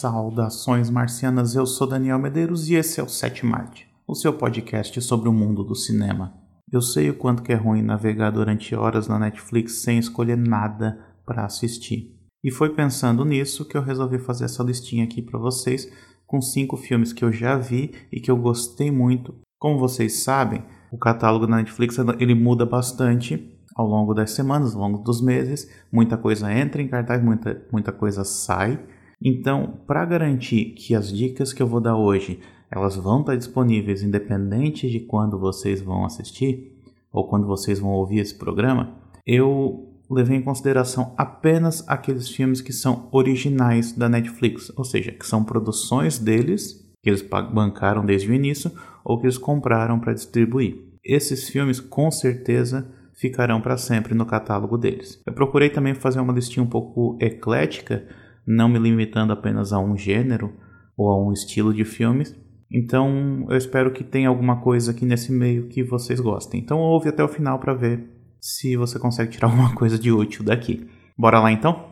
Saudações marcianas, eu sou Daniel Medeiros e esse é o Sétima Arte, o seu podcast sobre o mundo do cinema. Eu sei o quanto que é ruim navegar durante horas na Netflix sem escolher nada para assistir. E foi pensando nisso que eu resolvi fazer essa listinha aqui para vocês com cinco filmes que eu já vi e que eu gostei muito. Como vocês sabem, o catálogo da Netflix ele muda bastante ao longo das semanas, ao longo dos meses. Muita coisa entra em cartaz, muita, muita coisa sai. Então, para garantir que as dicas que eu vou dar hoje elas vão estar disponíveis independente de quando vocês vão assistir ou quando vocês vão ouvir esse programa, eu levei em consideração apenas aqueles filmes que são originais da Netflix, ou seja, que são produções deles, que eles bancaram desde o início ou que eles compraram para distribuir. Esses filmes com certeza ficarão para sempre no catálogo deles. Eu procurei também fazer uma listinha um pouco eclética, não me limitando apenas a um gênero ou a um estilo de filmes. Então, eu espero que tenha alguma coisa aqui nesse meio que vocês gostem. Então, ouve até o final para ver se você consegue tirar alguma coisa de útil daqui. Bora lá então?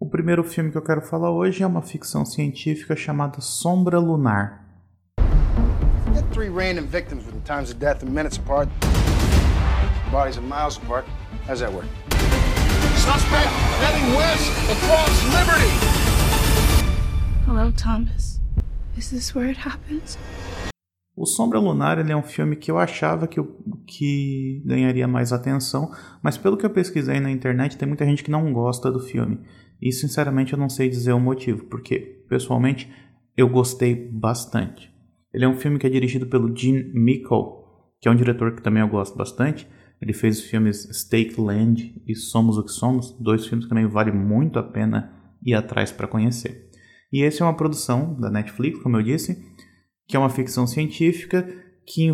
O primeiro filme que eu quero falar hoje é uma ficção científica chamada Sombra Lunar times. Bodies miles apart. How's that work? Suspect heading west across Liberty. Hello, Thomas. Is this where it happens? O Sombra Lunar ele é um filme que eu achava que, que ganharia mais atenção, mas pelo que eu pesquisei na internet, tem muita gente que não gosta do filme. E sinceramente eu não sei dizer o motivo, porque pessoalmente eu gostei bastante. Ele é um filme que é dirigido pelo Gene Mickle, que é um diretor que também eu gosto bastante. Ele fez os filmes Stake Land e Somos o que Somos, dois filmes que também vale muito a pena ir atrás para conhecer. E esse é uma produção da Netflix, como eu disse, que é uma ficção científica que.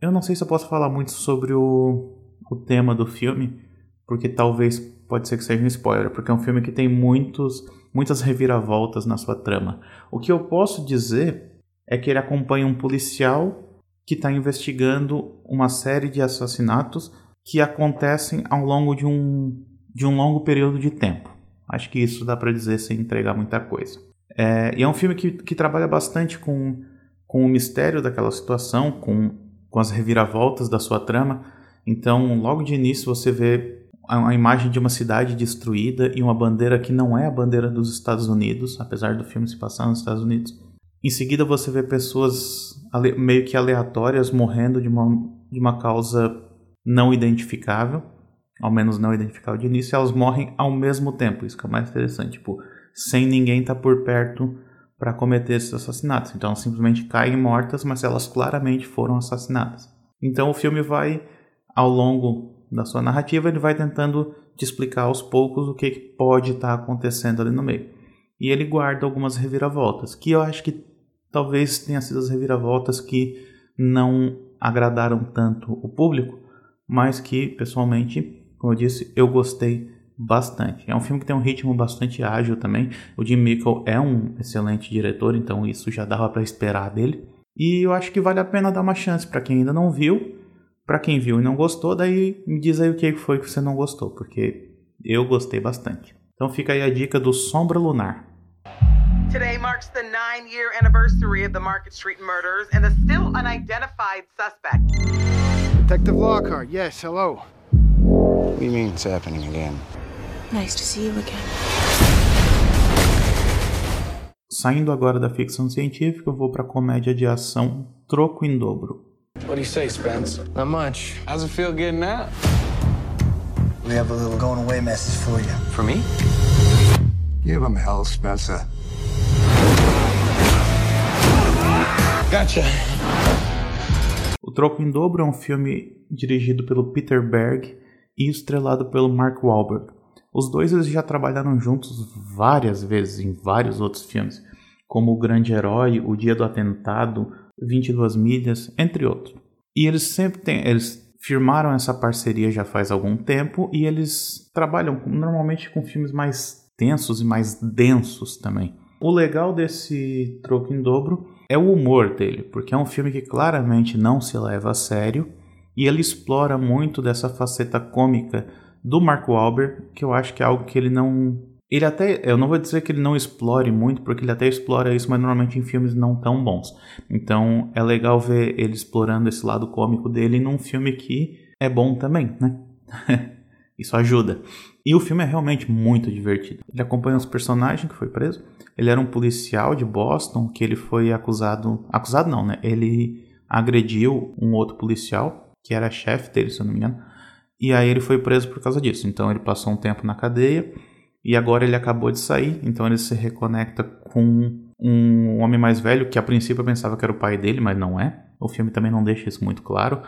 Eu não sei se eu posso falar muito sobre o, o tema do filme, porque talvez pode ser que seja um spoiler, porque é um filme que tem muitos, muitas reviravoltas na sua trama. O que eu posso dizer é que ele acompanha um policial que está investigando uma série de assassinatos que acontecem ao longo de um, de um longo período de tempo. Acho que isso dá para dizer sem entregar muita coisa. É, e é um filme que, que trabalha bastante com, com o mistério daquela situação, com, com as reviravoltas da sua trama. Então, logo de início, você vê a, a imagem de uma cidade destruída e uma bandeira que não é a bandeira dos Estados Unidos, apesar do filme se passar nos Estados Unidos em seguida você vê pessoas meio que aleatórias morrendo de uma, de uma causa não identificável, ao menos não identificável de início, e elas morrem ao mesmo tempo, isso que é o mais interessante, tipo, sem ninguém estar tá por perto para cometer esses assassinatos. Então elas simplesmente caem mortas, mas elas claramente foram assassinadas. Então o filme vai, ao longo da sua narrativa, ele vai tentando te explicar aos poucos o que pode estar tá acontecendo ali no meio. E ele guarda algumas reviravoltas, que eu acho que talvez tenha sido as reviravoltas que não agradaram tanto o público, mas que pessoalmente, como eu disse, eu gostei bastante. É um filme que tem um ritmo bastante ágil também. O Jim Mickle é um excelente diretor, então isso já dava para esperar dele. E eu acho que vale a pena dar uma chance para quem ainda não viu. Para quem viu e não gostou, daí me diz aí o que foi que você não gostou, porque eu gostei bastante. Então fica aí a dica do Sombra Lunar. Today marks the nine year anniversary of the Market Street murders and the still unidentified suspect. Detective Lockhart, yes, hello. What do you mean it's happening again? Nice to see you again. Saindo agora da ficção científica, eu vou para comédia de ação Troco em Dobro. What do you say, Spence? Not much. How's it feel getting out? We have a little going away message for you. For me? Give him hell, Spencer. Gotcha. Troco em Dobro é um filme dirigido pelo Peter Berg e estrelado pelo Mark Wahlberg. Os dois eles já trabalharam juntos várias vezes em vários outros filmes, como O Grande Herói, O Dia do Atentado, 22 Milhas, entre outros. E eles sempre têm, eles firmaram essa parceria já faz algum tempo e eles trabalham normalmente com filmes mais tensos e mais densos também. O legal desse Troco em Dobro é o humor dele, porque é um filme que claramente não se leva a sério e ele explora muito dessa faceta cômica do Mark Wahlberg, que eu acho que é algo que ele não ele até, eu não vou dizer que ele não explore muito, porque ele até explora isso, mas normalmente em filmes não tão bons. Então é legal ver ele explorando esse lado cômico dele num filme que é bom também, né? isso ajuda. E o filme é realmente muito divertido. Ele acompanha os personagens que foi preso. Ele era um policial de Boston que ele foi acusado, acusado não, né? Ele agrediu um outro policial que era chefe dele, se eu não me engano. E aí ele foi preso por causa disso. Então ele passou um tempo na cadeia e agora ele acabou de sair, então ele se reconecta com um homem mais velho que a princípio eu pensava que era o pai dele, mas não é. O filme também não deixa isso muito claro.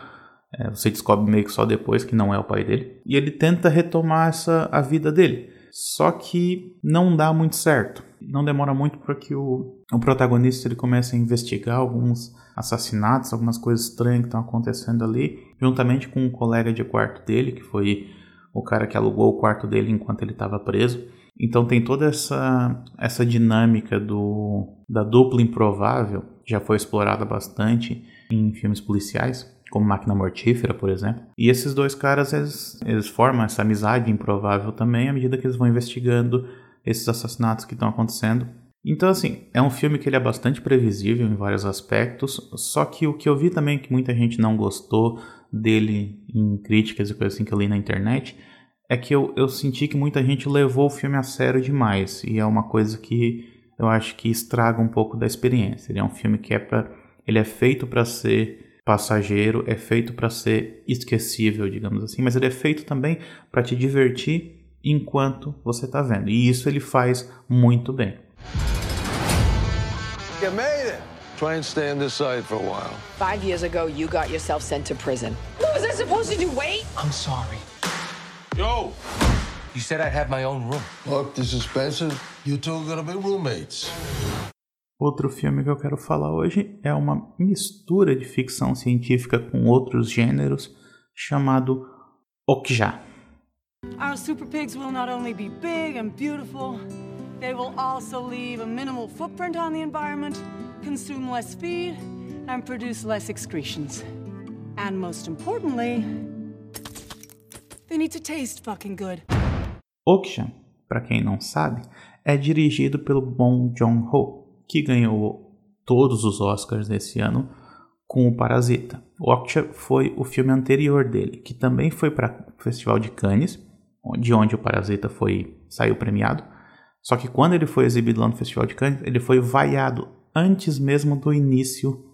É, você descobre meio que só depois que não é o pai dele. E ele tenta retomar essa a vida dele. Só que não dá muito certo. Não demora muito para que o, o protagonista ele comece a investigar alguns assassinatos, algumas coisas estranhas que estão acontecendo ali, juntamente com um colega de quarto dele, que foi o cara que alugou o quarto dele enquanto ele estava preso. Então tem toda essa, essa dinâmica do, da dupla improvável, já foi explorada bastante em filmes policiais, como Máquina Mortífera, por exemplo. E esses dois caras, eles, eles formam essa amizade improvável também à medida que eles vão investigando esses assassinatos que estão acontecendo. Então, assim, é um filme que ele é bastante previsível em vários aspectos, só que o que eu vi também que muita gente não gostou dele em críticas e coisas assim que eu li na internet, é que eu, eu senti que muita gente levou o filme a sério demais. E é uma coisa que eu acho que estraga um pouco da experiência. Ele é um filme que é para ele é feito para ser passageiro, é feito para ser esquecível, digamos assim, mas ele é feito também para te divertir enquanto você está vendo. E isso ele faz muito bem. You made it. Try and stay on this side for a while. Five years ago, you got yourself sent to prison. What was I supposed to do? Wait? I'm sorry. Yo! You said I'd have my own room. Look, this is Spencer. You two are gonna be roommates. Outro filme que eu quero falar hoje é uma mistura de ficção científica com outros gêneros chamado Okja. Our super pigs will not only be big and beautiful, they will also leave a minimal footprint on the environment consume less feed, and produce less excretions. And most importantly, they need to taste fucking good. Okshan, para quem não sabe, é dirigido pelo Bong Joon-ho, que ganhou todos os Oscars desse ano com o Parasita. O Okja foi o filme anterior dele, que também foi para o Festival de Cannes, de onde o Parasita foi saiu premiado. Só que quando ele foi exibido lá no Festival de Cannes, ele foi vaiado antes mesmo do início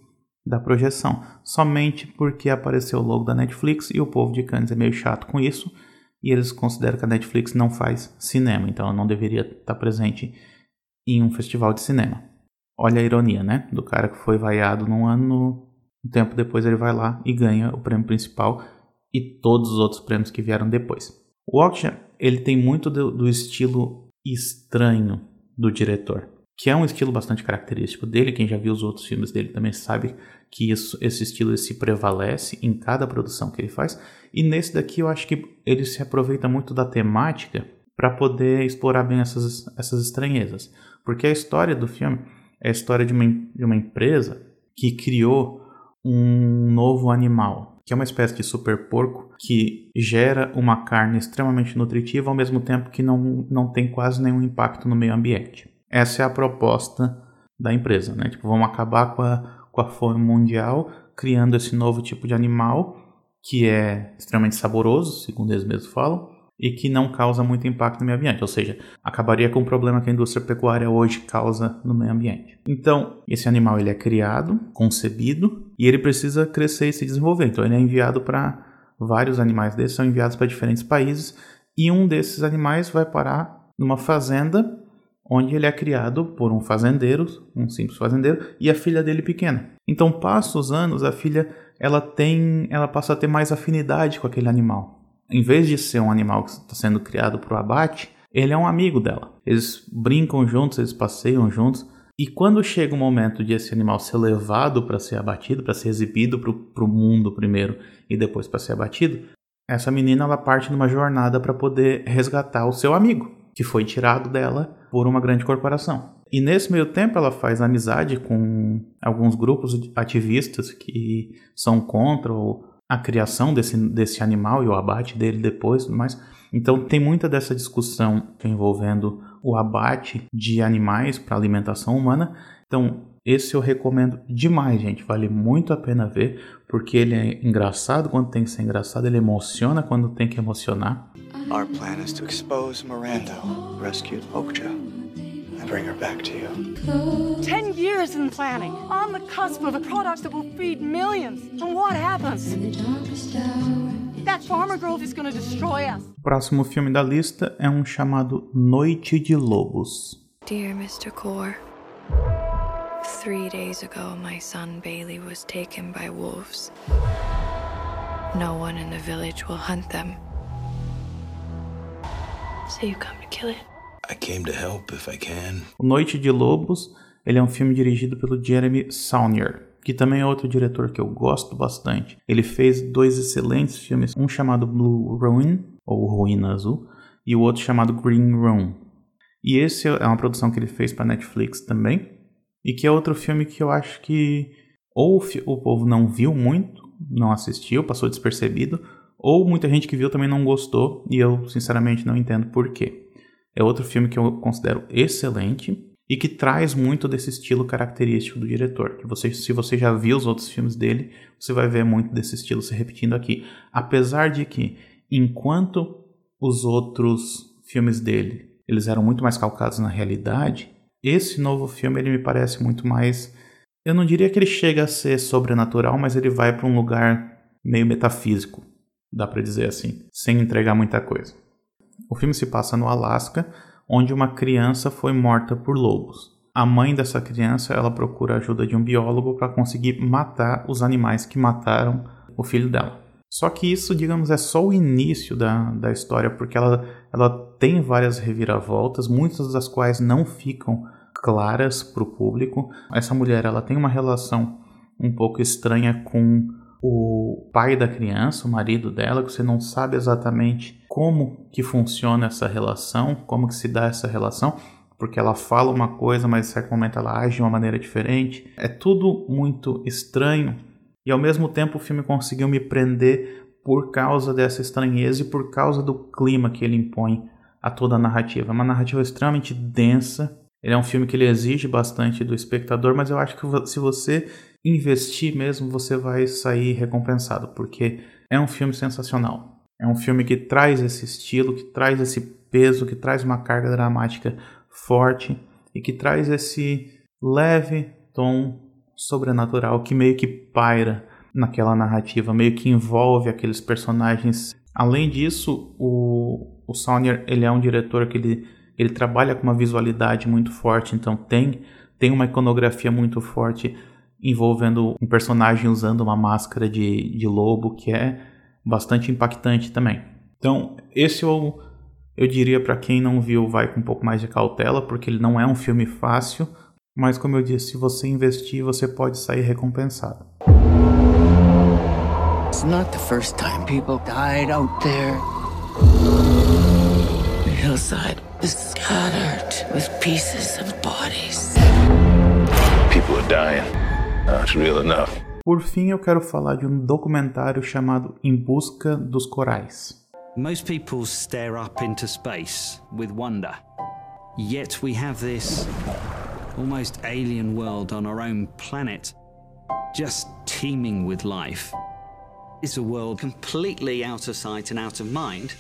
da projeção, somente porque apareceu o logo da Netflix e o povo de Cannes é meio chato com isso e eles consideram que a Netflix não faz cinema, então ela não deveria estar presente em um festival de cinema. Olha a ironia, né? Do cara que foi vaiado num ano, um tempo depois ele vai lá e ganha o prêmio principal e todos os outros prêmios que vieram depois. O Oksha, ele tem muito do, do estilo estranho do diretor que é um estilo bastante característico dele. Quem já viu os outros filmes dele também sabe que isso, esse estilo se prevalece em cada produção que ele faz. E nesse daqui eu acho que ele se aproveita muito da temática para poder explorar bem essas, essas estranhezas. Porque a história do filme é a história de uma, de uma empresa que criou um novo animal, que é uma espécie de super porco que gera uma carne extremamente nutritiva ao mesmo tempo que não, não tem quase nenhum impacto no meio ambiente. Essa é a proposta da empresa, né? Tipo, vamos acabar com a, com a fome mundial, criando esse novo tipo de animal que é extremamente saboroso, segundo eles mesmos falam, e que não causa muito impacto no meio ambiente, ou seja, acabaria com o problema que a indústria pecuária hoje causa no meio ambiente. Então, esse animal ele é criado, concebido e ele precisa crescer e se desenvolver. Então, ele é enviado para vários animais desses são enviados para diferentes países e um desses animais vai parar numa fazenda onde ele é criado por um fazendeiro, um simples fazendeiro, e a filha dele pequena. Então, passa os anos, a filha ela tem, ela passa a ter mais afinidade com aquele animal. Em vez de ser um animal que está sendo criado para o abate, ele é um amigo dela. Eles brincam juntos, eles passeiam juntos. E quando chega o momento de esse animal ser levado para ser abatido, para ser exibido para o mundo primeiro e depois para ser abatido, essa menina ela parte numa jornada para poder resgatar o seu amigo, que foi tirado dela por uma grande corporação. E nesse meio tempo ela faz amizade com alguns grupos ativistas que são contra a criação desse, desse animal e o abate dele depois, mas Então tem muita dessa discussão envolvendo o abate de animais para alimentação humana. Então esse eu recomendo demais, gente. Vale muito a pena ver, porque ele é engraçado quando tem que ser engraçado, ele emociona quando tem que emocionar. Our plan is to expose Miranda, rescue Okja, and bring her back to you. Ten years in planning, on the cusp of a product that will feed millions. And what happens? That farmer grove is going to destroy us. O próximo filme da lista é um chamado Noite de Lobos. Dear Mr. Core, three days ago my son Bailey was taken by wolves. No one in the village will hunt them. So you come to kill it? I came to help if I can. Noite de Lobos, ele é um filme dirigido pelo Jeremy Saulnier que também é outro diretor que eu gosto bastante. Ele fez dois excelentes filmes, um chamado Blue Ruin, ou Ruína Azul, e o outro chamado Green Room. E esse é uma produção que ele fez para Netflix também, e que é outro filme que eu acho que ou o povo não viu muito, não assistiu, passou despercebido, ou muita gente que viu também não gostou, e eu sinceramente não entendo por quê. É outro filme que eu considero excelente, e que traz muito desse estilo característico do diretor. Que você, se você já viu os outros filmes dele, você vai ver muito desse estilo se repetindo aqui. Apesar de que, enquanto os outros filmes dele eles eram muito mais calcados na realidade, esse novo filme ele me parece muito mais. Eu não diria que ele chega a ser sobrenatural, mas ele vai para um lugar meio metafísico, dá para dizer assim, sem entregar muita coisa. O filme se passa no Alasca onde uma criança foi morta por lobos. A mãe dessa criança ela procura a ajuda de um biólogo para conseguir matar os animais que mataram o filho dela. Só que isso, digamos, é só o início da, da história, porque ela, ela tem várias reviravoltas, muitas das quais não ficam claras para o público. Essa mulher ela tem uma relação um pouco estranha com o pai da criança, o marido dela, que você não sabe exatamente como que funciona essa relação, como que se dá essa relação, porque ela fala uma coisa, mas em certo momento ela age de uma maneira diferente. É tudo muito estranho e ao mesmo tempo o filme conseguiu me prender por causa dessa estranheza e por causa do clima que ele impõe a toda a narrativa. É uma narrativa extremamente densa. Ele é um filme que ele exige bastante do espectador, mas eu acho que se você investir mesmo, você vai sair recompensado, porque é um filme sensacional. É um filme que traz esse estilo, que traz esse peso, que traz uma carga dramática forte e que traz esse leve tom sobrenatural que meio que paira naquela narrativa, meio que envolve aqueles personagens. Além disso, o, o Saunier, ele é um diretor que ele, ele trabalha com uma visualidade muito forte, então tem, tem uma iconografia muito forte envolvendo um personagem usando uma máscara de, de lobo que é bastante impactante também. Então, esse eu, eu diria para quem não viu, vai com um pouco mais de cautela, porque ele não é um filme fácil, mas como eu disse, se você investir, você pode sair recompensado. It's not the first time people died out there. The hillside is scattered with pieces of bodies. People are dying. That's real enough. Por fim, eu quero falar de um documentário chamado Em Busca dos Corais. Most people stare up into space with wonder. Yet we have this almost alien world on our own planet, just teeming with life. It's a world completely out of sight and out of mind.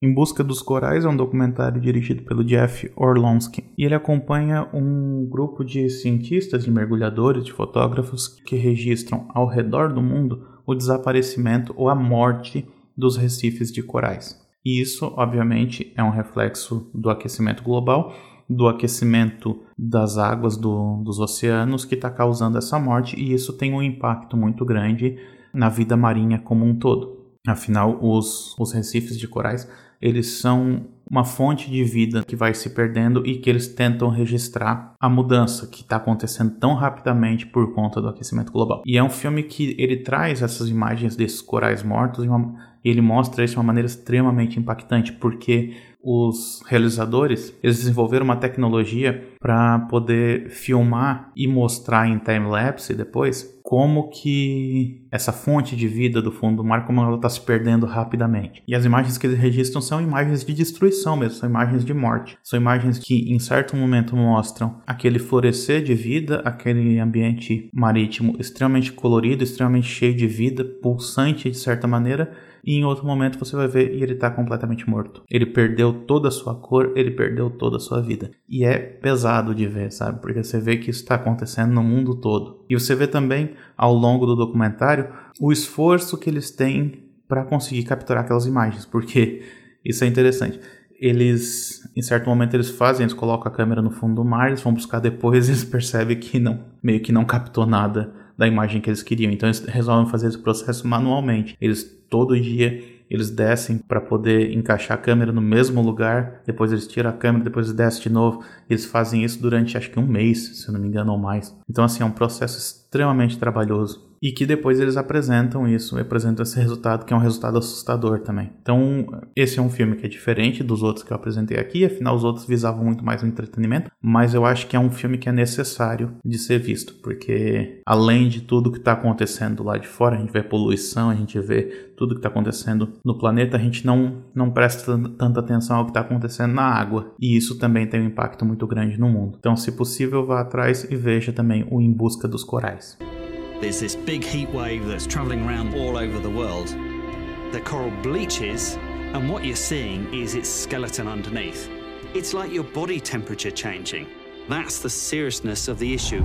Em Busca dos Corais é um documentário dirigido pelo Jeff Orlonsky e ele acompanha um grupo de cientistas, de mergulhadores, de fotógrafos que registram ao redor do mundo o desaparecimento ou a morte dos recifes de corais. E isso, obviamente, é um reflexo do aquecimento global, do aquecimento das águas do, dos oceanos que está causando essa morte, e isso tem um impacto muito grande na vida marinha como um todo. Afinal, os, os recifes de corais eles são uma fonte de vida que vai se perdendo e que eles tentam registrar a mudança que está acontecendo tão rapidamente por conta do aquecimento global. E é um filme que ele traz essas imagens desses corais mortos e uma, ele mostra isso de uma maneira extremamente impactante, porque os realizadores eles desenvolveram uma tecnologia para poder filmar e mostrar em time lapse depois como que essa fonte de vida do fundo do mar, como ela está se perdendo rapidamente. E as imagens que eles registram são imagens de destruição mesmo, são imagens de morte. São imagens que em certo momento mostram aquele florescer de vida, aquele ambiente marítimo extremamente colorido, extremamente cheio de vida, pulsante de certa maneira, e em outro momento você vai ver e ele está completamente morto. Ele perdeu toda a sua cor, ele perdeu toda a sua vida. E é pesado de ver, sabe? Porque você vê que isso está acontecendo no mundo todo. E você vê também ao longo do documentário o esforço que eles têm para conseguir capturar aquelas imagens, porque isso é interessante eles, em certo momento, eles fazem, eles colocam a câmera no fundo do mar, eles vão buscar depois eles percebem que não, meio que não captou nada da imagem que eles queriam. Então eles resolvem fazer esse processo manualmente. Eles todo dia eles descem para poder encaixar a câmera no mesmo lugar, depois eles tiram a câmera, depois descem de novo. Eles fazem isso durante acho que um mês, se eu não me engano, ou mais. Então, assim, é um processo extremamente trabalhoso e que depois eles apresentam isso, apresentam esse resultado que é um resultado assustador também. Então, esse é um filme que é diferente dos outros que eu apresentei aqui, afinal os outros visavam muito mais o entretenimento, mas eu acho que é um filme que é necessário de ser visto, porque além de tudo que está acontecendo lá de fora, a gente vê poluição, a gente vê tudo que está acontecendo no planeta, a gente não, não presta tanta atenção ao que está acontecendo na água, e isso também tem um impacto muito grande no mundo. Então, se possível, vá atrás e veja também o Em Busca dos Corais. There's this big heat wave that's traveling around all over the world. The coral bleaches, and what you're seeing is its skeleton underneath. It's like your body temperature changing. That's the seriousness of the issue.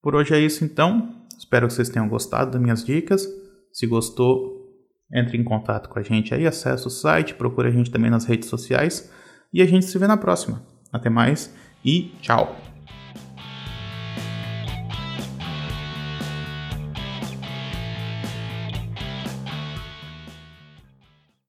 Por hoje é isso então. Espero que vocês tenham gostado das minhas dicas. Se gostou, entre em contato com a gente aí, acesse o site, procure a gente também nas redes sociais e a gente se vê na próxima. Até mais e tchau!